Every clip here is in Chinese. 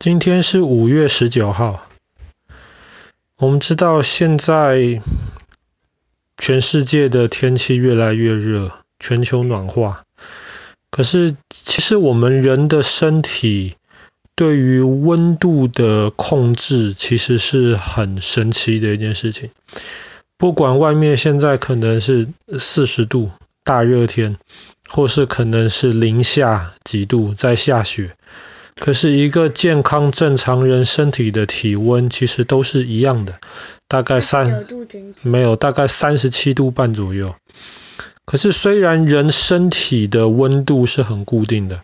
今天是五月十九号。我们知道现在全世界的天气越来越热，全球暖化。可是其实我们人的身体对于温度的控制，其实是很神奇的一件事情。不管外面现在可能是四十度大热天，或是可能是零下几度在下雪。可是，一个健康正常人身体的体温其实都是一样的，大概三没有，大概三十七度半左右。可是，虽然人身体的温度是很固定的，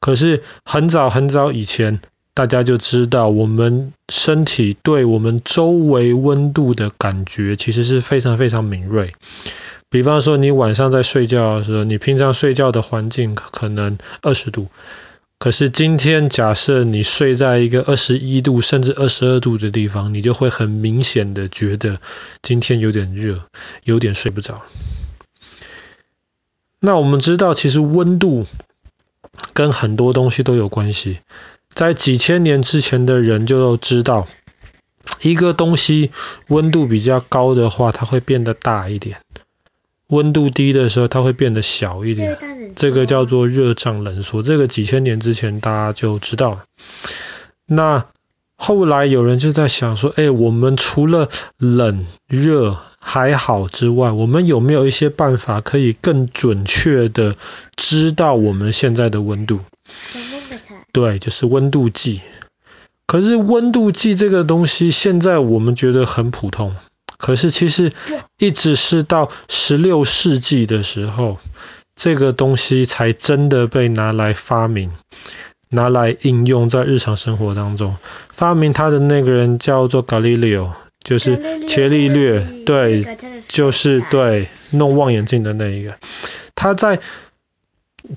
可是很早很早以前，大家就知道我们身体对我们周围温度的感觉其实是非常非常敏锐。比方说，你晚上在睡觉的时候，你平常睡觉的环境可能二十度。可是今天，假设你睡在一个二十一度甚至二十二度的地方，你就会很明显的觉得今天有点热，有点睡不着。那我们知道，其实温度跟很多东西都有关系。在几千年之前的人就知道，一个东西温度比较高的话，它会变得大一点。温度低的时候，它会变得小一点，这个叫做热胀冷缩。这个几千年之前大家就知道了。那后来有人就在想说，哎，我们除了冷热还好之外，我们有没有一些办法可以更准确的知道我们现在的温度？对，就是温度计。可是温度计这个东西，现在我们觉得很普通。可是其实一直是到十六世纪的时候，这个东西才真的被拿来发明，拿来应用在日常生活当中。发明它的那个人叫做 Galileo，就是伽利略，对，就是对，弄望远镜的那一个。他在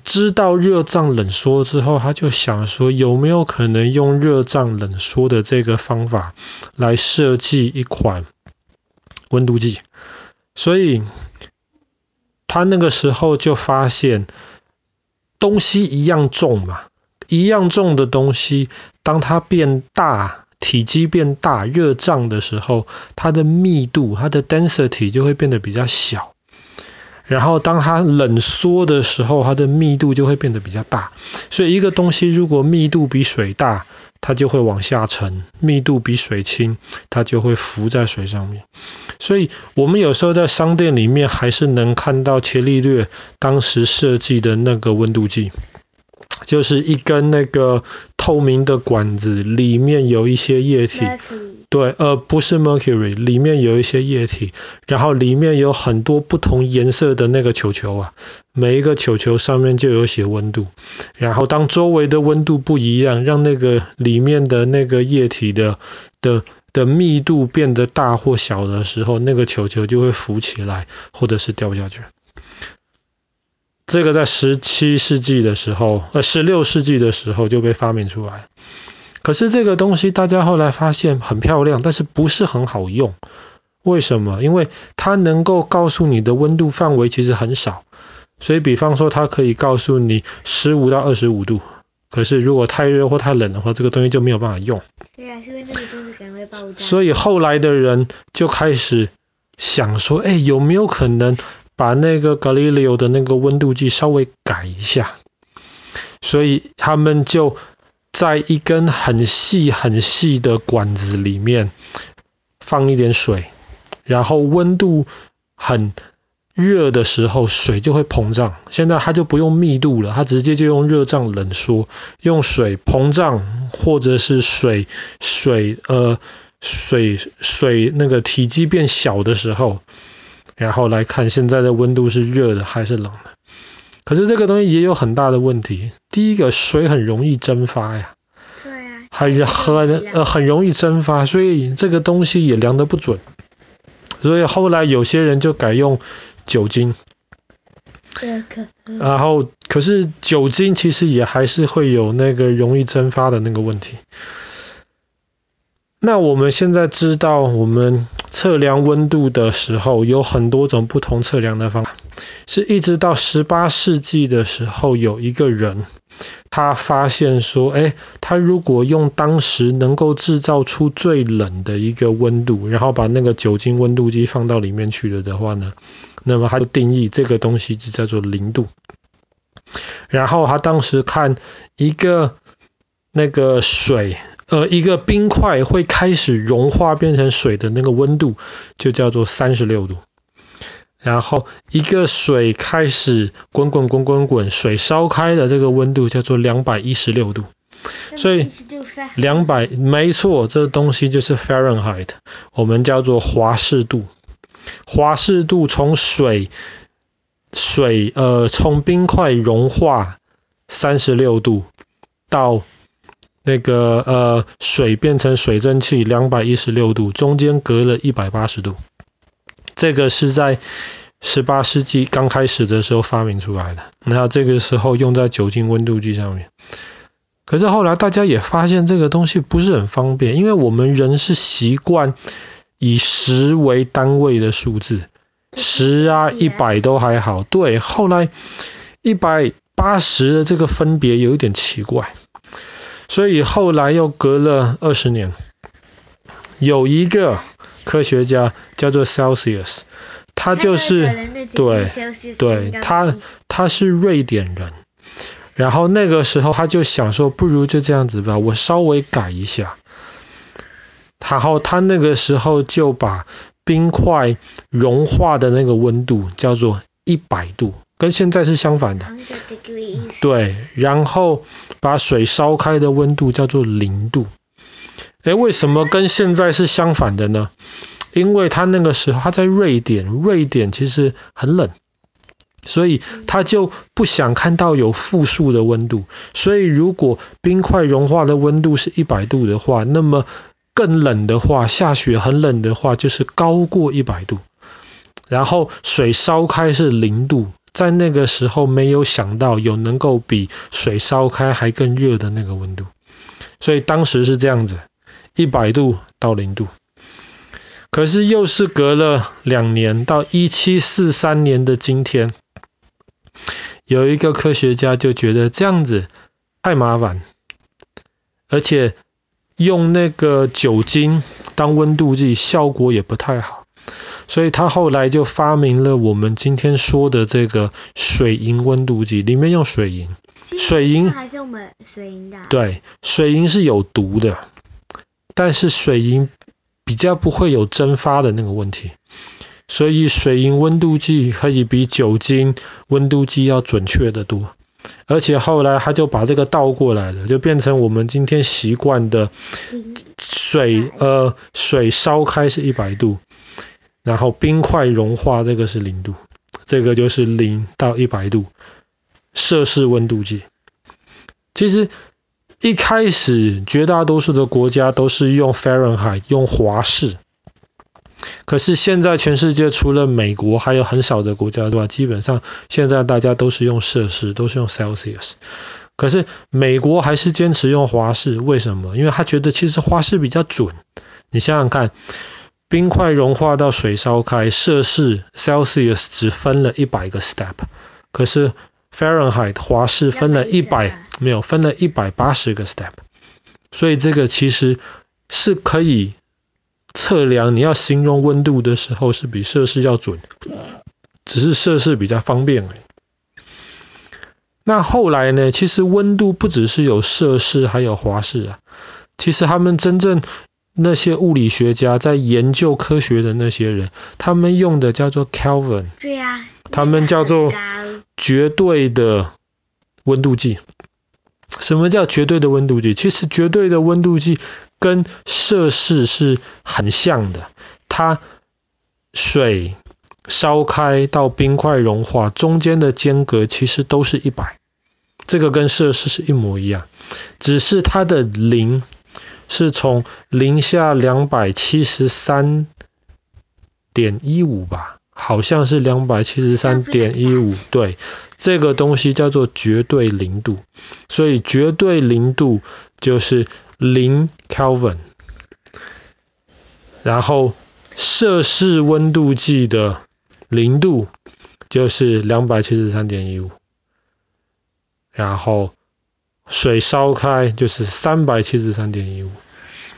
知道热胀冷缩之后，他就想说有没有可能用热胀冷缩的这个方法来设计一款。温度计，所以他那个时候就发现东西一样重嘛，一样重的东西，当它变大，体积变大，热胀的时候，它的密度，它的 density 就会变得比较小。然后当它冷缩的时候，它的密度就会变得比较大。所以一个东西如果密度比水大，它就会往下沉；密度比水轻，它就会浮在水上面。所以，我们有时候在商店里面还是能看到伽利略当时设计的那个温度计，就是一根那个透明的管子，里面有一些液体。对，呃，不是 mercury，里面有一些液体，然后里面有很多不同颜色的那个球球啊，每一个球球上面就有写温度。然后当周围的温度不一样，让那个里面的那个液体的的。的密度变得大或小的时候，那个球球就会浮起来，或者是掉下去。这个在十七世纪的时候，呃，十六世纪的时候就被发明出来。可是这个东西大家后来发现很漂亮，但是不是很好用。为什么？因为它能够告诉你的温度范围其实很少。所以，比方说，它可以告诉你十五到二十五度。可是如果太热或太冷的话，这个东西就没有办法用。对啊，是因为那个东西可能会爆炸。所以后来的人就开始想说，哎，有没有可能把那个 Galileo 的那个温度计稍微改一下？所以他们就在一根很细很细的管子里面放一点水，然后温度很。热的时候水就会膨胀，现在它就不用密度了，它直接就用热胀冷缩，用水膨胀或者是水水呃水水那个体积变小的时候，然后来看现在的温度是热的还是冷的。可是这个东西也有很大的问题，第一个水很容易蒸发呀，对啊，很很呃很容易蒸发，所以这个东西也量得不准，所以后来有些人就改用。酒精，然后可是酒精其实也还是会有那个容易蒸发的那个问题。那我们现在知道，我们测量温度的时候有很多种不同测量的方法，是一直到十八世纪的时候，有一个人他发现说，哎，他如果用当时能够制造出最冷的一个温度，然后把那个酒精温度计放到里面去了的话呢，那么他就定义这个东西就叫做零度。然后他当时看一个那个水，呃，一个冰块会开始融化变成水的那个温度，就叫做三十六度。然后一个水开始滚滚滚滚滚，水烧开的这个温度叫做两百一十六度。所以两百没错，这东西就是 Fahrenheit，我们叫做华氏度。华氏度从水水呃从冰块融化三十六度到那个呃水变成水蒸气两百一十六度，中间隔了一百八十度。这个是在十八世纪刚开始的时候发明出来的，那这个时候用在酒精温度计上面。可是后来大家也发现这个东西不是很方便，因为我们人是习惯以十为单位的数字，十啊、一百都还好。对，后来一百八十的这个分别有一点奇怪，所以后来又隔了二十年，有一个。科学家叫做 Celsius，他就是对对，他他是瑞典人，然后那个时候他就想说，不如就这样子吧，我稍微改一下，然后他那个时候就把冰块融化的那个温度叫做一百度，跟现在是相反的，对，然后把水烧开的温度叫做零度。诶，为什么跟现在是相反的呢？因为他那个时候他在瑞典，瑞典其实很冷，所以他就不想看到有负数的温度。所以如果冰块融化的温度是一百度的话，那么更冷的话，下雪很冷的话，就是高过一百度。然后水烧开是零度，在那个时候没有想到有能够比水烧开还更热的那个温度，所以当时是这样子。一百度到零度，可是又是隔了两年，到一七四三年的今天，有一个科学家就觉得这样子太麻烦，而且用那个酒精当温度计效果也不太好，所以他后来就发明了我们今天说的这个水银温度计，里面用水银，水银还是我们水银的，对，水银是有毒的。但是水银比较不会有蒸发的那个问题，所以水银温度计可以比酒精温度计要准确的多。而且后来他就把这个倒过来了，就变成我们今天习惯的水，呃，水烧开是一百度，然后冰块融化这个是零度，这个就是零到一百度摄氏温度计。其实。一开始，绝大多数的国家都是用 Fahrenheit，用华氏。可是现在全世界除了美国，还有很少的国家，对吧？基本上现在大家都是用摄氏，都是用 Celsius。可是美国还是坚持用华氏，为什么？因为他觉得其实华氏比较准。你想想看，冰块融化到水烧开，摄氏 Celsius 只分了一百个 step，可是 Fahrenheit 华氏分了一百。没有，分了一百八十个 step，所以这个其实是可以测量，你要形容温度的时候是比摄氏要准，只是摄氏比较方便而已。那后来呢？其实温度不只是有摄氏，还有华氏啊。其实他们真正那些物理学家在研究科学的那些人，他们用的叫做 Kelvin，对啊，他们叫做绝对的温度计。什么叫绝对的温度计？其实绝对的温度计跟摄氏是很像的。它水烧开到冰块融化中间的间隔其实都是一百，这个跟摄氏是一模一样，只是它的零是从零下两百七十三点一五吧，好像是两百七十三点一五，对。这个东西叫做绝对零度，所以绝对零度就是零 Kelvin，然后摄氏温度计的零度就是两百七十三点一五，然后水烧开就是三百七十三点一五。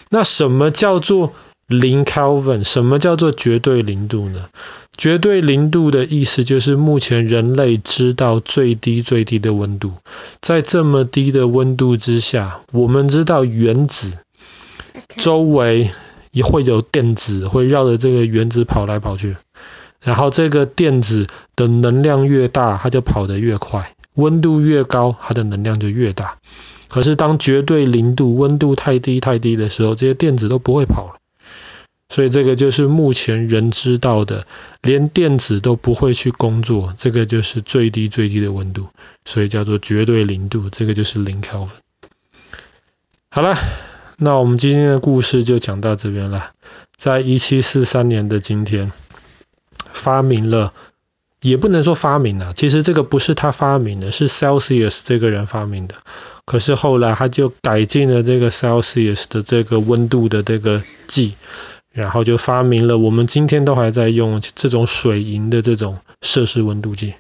那什么叫做零 Kelvin？什么叫做绝对零度呢？绝对零度的意思就是目前人类知道最低最低的温度。在这么低的温度之下，我们知道原子周围也会有电子会绕着这个原子跑来跑去。然后这个电子的能量越大，它就跑得越快。温度越高，它的能量就越大。可是当绝对零度，温度太低太低的时候，这些电子都不会跑了。所以这个就是目前人知道的，连电子都不会去工作，这个就是最低最低的温度，所以叫做绝对零度，这个就是零 Kelvin。好了，那我们今天的故事就讲到这边了。在一七四三年的今天，发明了。也不能说发明了，其实这个不是他发明的，是 Celsius 这个人发明的。可是后来他就改进了这个 Celsius 的这个温度的这个计，然后就发明了我们今天都还在用这种水银的这种摄氏温度计。